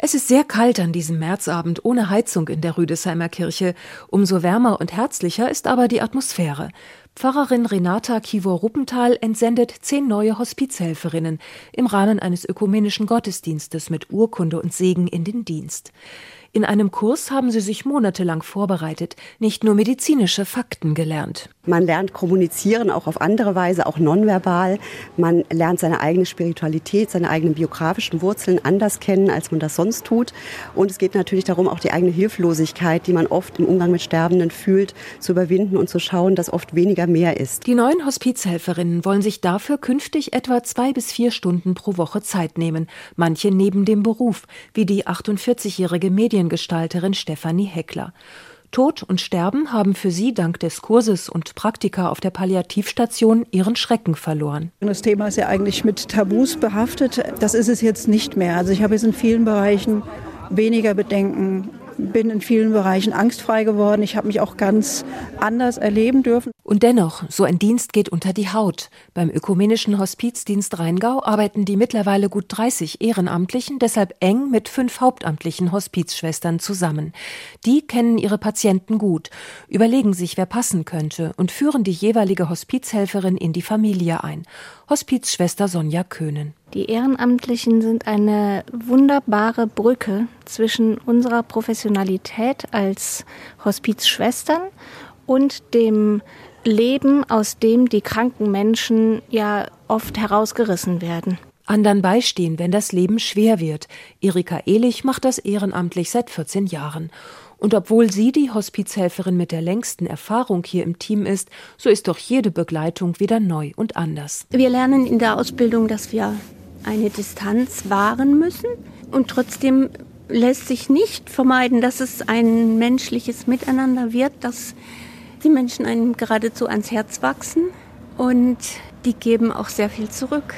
Es ist sehr kalt an diesem Märzabend ohne Heizung in der Rüdesheimer Kirche. Umso wärmer und herzlicher ist aber die Atmosphäre. Pfarrerin Renata Kivor-Ruppenthal entsendet zehn neue Hospizhelferinnen im Rahmen eines ökumenischen Gottesdienstes mit Urkunde und Segen in den Dienst. In einem Kurs haben sie sich monatelang vorbereitet, nicht nur medizinische Fakten gelernt. Man lernt kommunizieren auch auf andere Weise, auch nonverbal. Man lernt seine eigene Spiritualität, seine eigenen biografischen Wurzeln anders kennen, als man das sonst tut. Und es geht natürlich darum, auch die eigene Hilflosigkeit, die man oft im Umgang mit Sterbenden fühlt, zu überwinden und zu schauen, dass oft weniger mehr ist. Die neuen Hospizhelferinnen wollen sich dafür künftig etwa zwei bis vier Stunden pro Woche Zeit nehmen. Manche neben dem Beruf, wie die 48-jährige Mediengestalterin Stefanie Heckler. Tod und Sterben haben für sie dank des Kurses und Praktika auf der Palliativstation ihren Schrecken verloren. Das Thema ist ja eigentlich mit Tabus behaftet. Das ist es jetzt nicht mehr. Also ich habe jetzt in vielen Bereichen weniger Bedenken bin in vielen Bereichen angstfrei geworden. Ich habe mich auch ganz anders erleben dürfen. Und dennoch, so ein Dienst geht unter die Haut. Beim Ökumenischen Hospizdienst Rheingau arbeiten die mittlerweile gut 30 Ehrenamtlichen deshalb eng mit fünf hauptamtlichen Hospizschwestern zusammen. Die kennen ihre Patienten gut, überlegen sich, wer passen könnte und führen die jeweilige Hospizhelferin in die Familie ein. Hospizschwester Sonja Köhnen. Die Ehrenamtlichen sind eine wunderbare Brücke zwischen unserer Professionalität als Hospizschwestern und dem Leben, aus dem die kranken Menschen ja oft herausgerissen werden. Andern beistehen, wenn das Leben schwer wird. Erika Ehlich macht das ehrenamtlich seit 14 Jahren. Und obwohl sie die Hospizhelferin mit der längsten Erfahrung hier im Team ist, so ist doch jede Begleitung wieder neu und anders. Wir lernen in der Ausbildung, dass wir eine Distanz wahren müssen und trotzdem lässt sich nicht vermeiden, dass es ein menschliches Miteinander wird, dass die Menschen einem geradezu ans Herz wachsen und die geben auch sehr viel zurück.